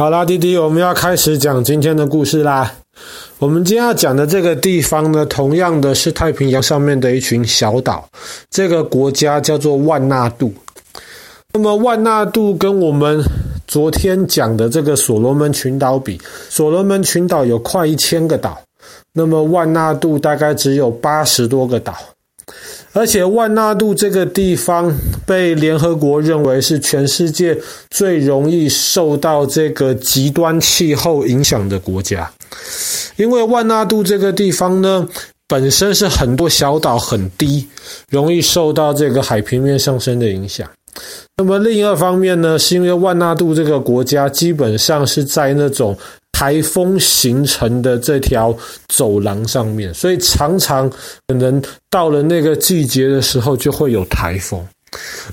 好啦，弟弟，我们要开始讲今天的故事啦。我们今天要讲的这个地方呢，同样的是太平洋上面的一群小岛。这个国家叫做万纳度。那么万纳度跟我们昨天讲的这个所罗门群岛比，所罗门群岛有快一千个岛，那么万纳度大概只有八十多个岛。而且万纳度这个地方被联合国认为是全世界最容易受到这个极端气候影响的国家，因为万纳度这个地方呢，本身是很多小岛很低，容易受到这个海平面上升的影响。那么另一方面呢，是因为万纳度这个国家基本上是在那种。台风形成的这条走廊上面，所以常常可能到了那个季节的时候就会有台风。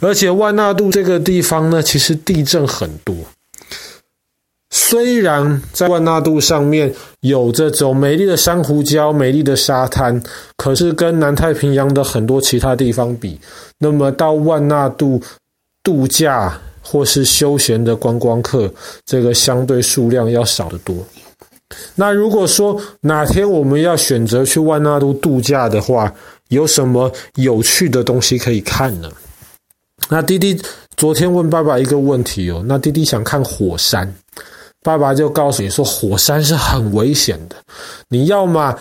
而且万纳度这个地方呢，其实地震很多。虽然在万纳度上面有这种美丽的珊瑚礁、美丽的沙滩，可是跟南太平洋的很多其他地方比，那么到万纳度度假。或是休闲的观光客，这个相对数量要少得多。那如果说哪天我们要选择去万纳度度假的话，有什么有趣的东西可以看呢？那弟弟昨天问爸爸一个问题哦，那弟弟想看火山，爸爸就告诉你说，火山是很危险的，你要么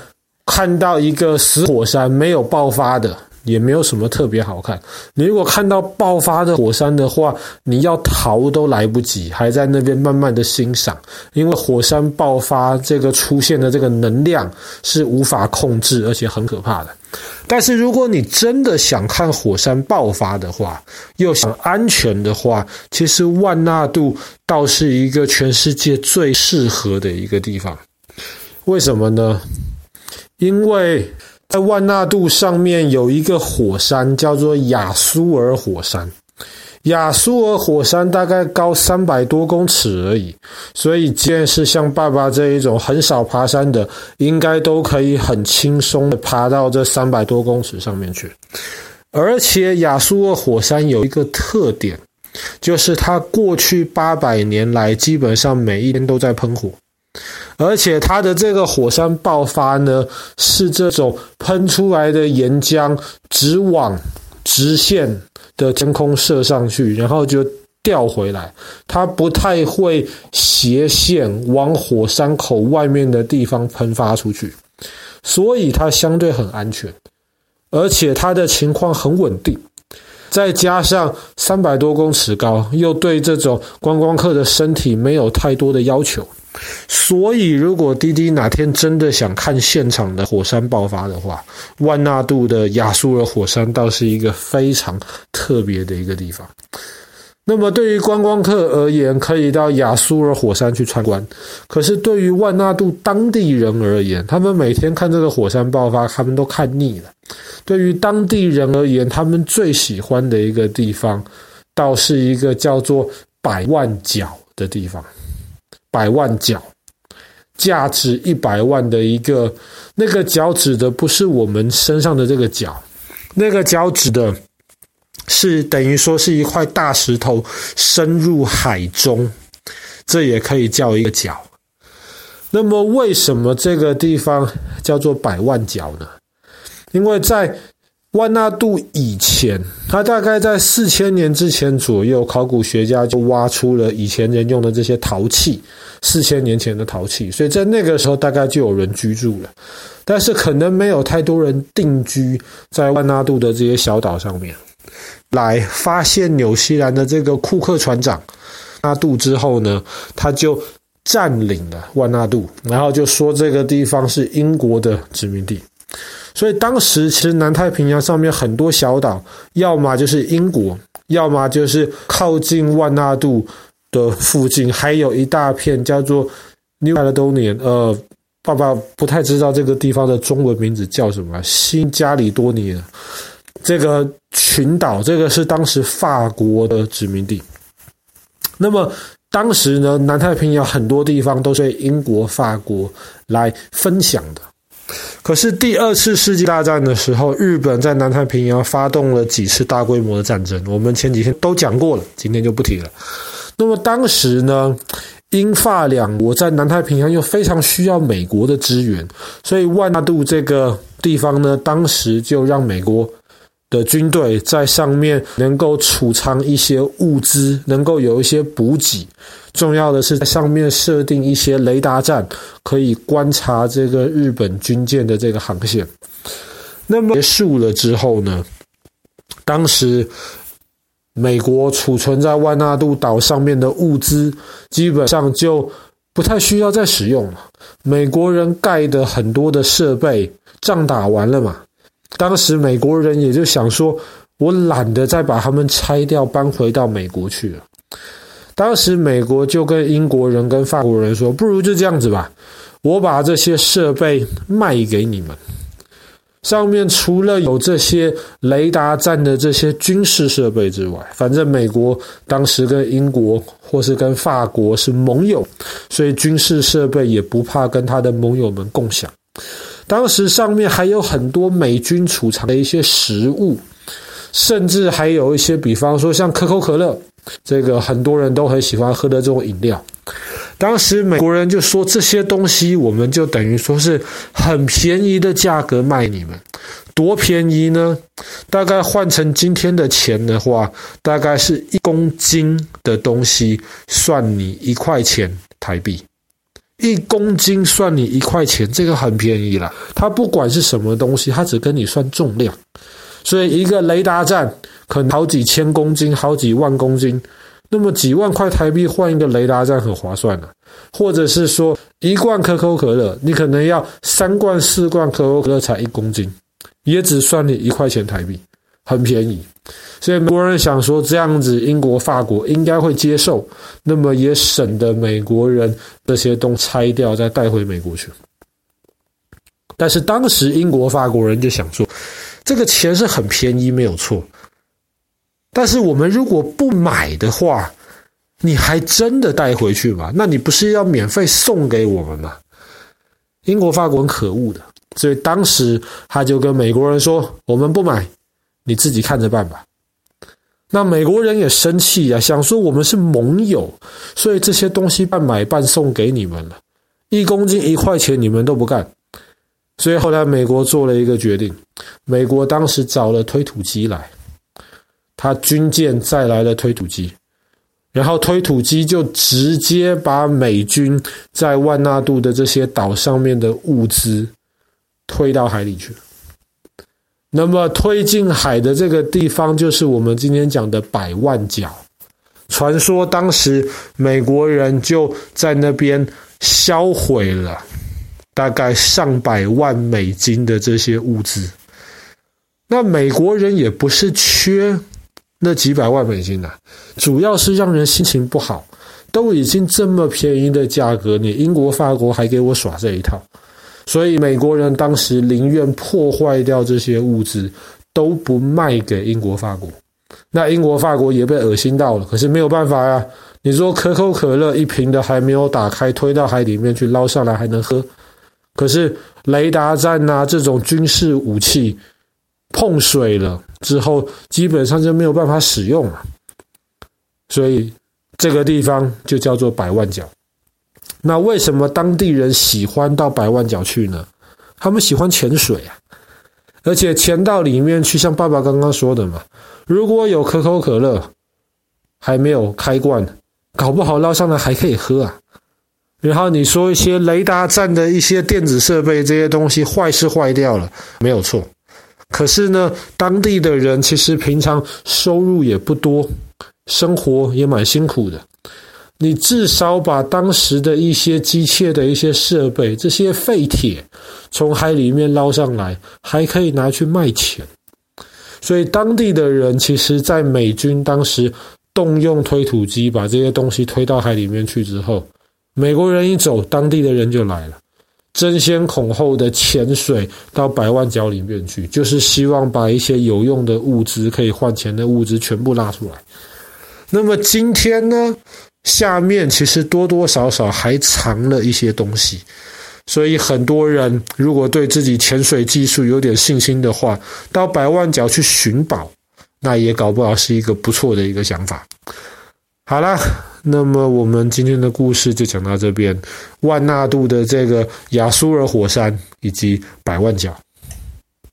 看到一个死火山，没有爆发的。也没有什么特别好看。你如果看到爆发的火山的话，你要逃都来不及，还在那边慢慢的欣赏。因为火山爆发这个出现的这个能量是无法控制，而且很可怕的。但是如果你真的想看火山爆发的话，又想安全的话，其实万纳度倒是一个全世界最适合的一个地方。为什么呢？因为。在万纳度上面有一个火山，叫做亚苏尔火山。亚苏尔火山大概高三百多公尺而已，所以即便是像爸爸这一种很少爬山的，应该都可以很轻松的爬到这三百多公尺上面去。而且亚苏尔火山有一个特点，就是它过去八百年来基本上每一天都在喷火。而且它的这个火山爆发呢，是这种喷出来的岩浆直往直线的天空射上去，然后就掉回来。它不太会斜线往火山口外面的地方喷发出去，所以它相对很安全，而且它的情况很稳定。再加上三百多公尺高，又对这种观光客的身体没有太多的要求。所以，如果滴滴哪天真的想看现场的火山爆发的话，万纳度的亚苏尔火山倒是一个非常特别的一个地方。那么，对于观光客而言，可以到亚苏尔火山去参观；可是，对于万纳度当地人而言，他们每天看这个火山爆发，他们都看腻了。对于当地人而言，他们最喜欢的一个地方，倒是一个叫做百万角的地方。百万角，价值一百万的一个，那个角指的不是我们身上的这个角，那个角指的是等于说是一块大石头深入海中，这也可以叫一个角。那么为什么这个地方叫做百万角呢？因为在万纳度以前，它大概在四千年之前左右，考古学家就挖出了以前人用的这些陶器，四千年前的陶器，所以在那个时候大概就有人居住了，但是可能没有太多人定居在万纳度的这些小岛上面。来发现纽西兰的这个库克船长，纳杜之后呢，他就占领了万纳度，然后就说这个地方是英国的殖民地。所以当时其实南太平洋上面很多小岛，要么就是英国，要么就是靠近万纳度的附近，还有一大片叫做 New Caledonia。呃，爸爸不太知道这个地方的中文名字叫什么，新加里多尼这个群岛，这个是当时法国的殖民地。那么当时呢，南太平洋很多地方都是英国、法国来分享的。可是第二次世界大战的时候，日本在南太平洋发动了几次大规模的战争，我们前几天都讲过了，今天就不提了。那么当时呢，英法两国在南太平洋又非常需要美国的支援，所以万纳度这个地方呢，当时就让美国的军队在上面能够储藏一些物资，能够有一些补给。重要的是在上面设定一些雷达站，可以观察这个日本军舰的这个航线。那么结束了之后呢，当时美国储存在万纳度岛上面的物资基本上就不太需要再使用了。美国人盖的很多的设备，仗打完了嘛。当时美国人也就想说，我懒得再把他们拆掉，搬回到美国去了。当时美国就跟英国人、跟法国人说，不如就这样子吧，我把这些设备卖给你们。上面除了有这些雷达站的这些军事设备之外，反正美国当时跟英国或是跟法国是盟友，所以军事设备也不怕跟他的盟友们共享。当时上面还有很多美军储藏的一些食物，甚至还有一些，比方说像可口可乐，这个很多人都很喜欢喝的这种饮料。当时美国人就说，这些东西我们就等于说是很便宜的价格卖你们，多便宜呢？大概换成今天的钱的话，大概是一公斤的东西算你一块钱台币。一公斤算你一块钱，这个很便宜了。它不管是什么东西，它只跟你算重量。所以一个雷达站可能好几千公斤，好几万公斤，那么几万块台币换一个雷达站很划算了。或者是说一罐可口可乐，你可能要三罐四罐可口可乐才一公斤，也只算你一块钱台币，很便宜。所以美国人想说这样子，英国、法国应该会接受，那么也省得美国人这些东西拆掉再带回美国去。但是当时英国、法国人就想说，这个钱是很便宜，没有错。但是我们如果不买的话，你还真的带回去吗？那你不是要免费送给我们吗？英国、法国很可恶的，所以当时他就跟美国人说：“我们不买，你自己看着办吧。”那美国人也生气啊，想说我们是盟友，所以这些东西半买半送给你们了，一公斤一块钱你们都不干，所以后来美国做了一个决定，美国当时找了推土机来，他军舰载来了推土机，然后推土机就直接把美军在万纳度的这些岛上面的物资推到海里去。那么推进海的这个地方，就是我们今天讲的百万角。传说当时美国人就在那边销毁了大概上百万美金的这些物资。那美国人也不是缺那几百万美金啊，主要是让人心情不好。都已经这么便宜的价格，你英国、法国还给我耍这一套。所以美国人当时宁愿破坏掉这些物资，都不卖给英国、法国。那英国、法国也被恶心到了，可是没有办法呀。你说可口可乐一瓶的还没有打开，推到海里面去捞上来还能喝，可是雷达站啊这种军事武器碰水了之后，基本上就没有办法使用了。所以这个地方就叫做百万角。那为什么当地人喜欢到百万角去呢？他们喜欢潜水啊，而且潜到里面去，像爸爸刚刚说的嘛，如果有可口可乐还没有开罐，搞不好捞上来还可以喝啊。然后你说一些雷达站的一些电子设备这些东西坏是坏掉了，没有错。可是呢，当地的人其实平常收入也不多，生活也蛮辛苦的。你至少把当时的一些机械的一些设备，这些废铁从海里面捞上来，还可以拿去卖钱。所以当地的人其实，在美军当时动用推土机把这些东西推到海里面去之后，美国人一走，当地的人就来了，争先恐后的潜水到百万角里面去，就是希望把一些有用的物资可以换钱的物资全部拉出来。那么今天呢？下面其实多多少少还藏了一些东西，所以很多人如果对自己潜水技术有点信心的话，到百万角去寻宝，那也搞不好是一个不错的一个想法。好啦，那么我们今天的故事就讲到这边，万纳度的这个亚苏尔火山以及百万角。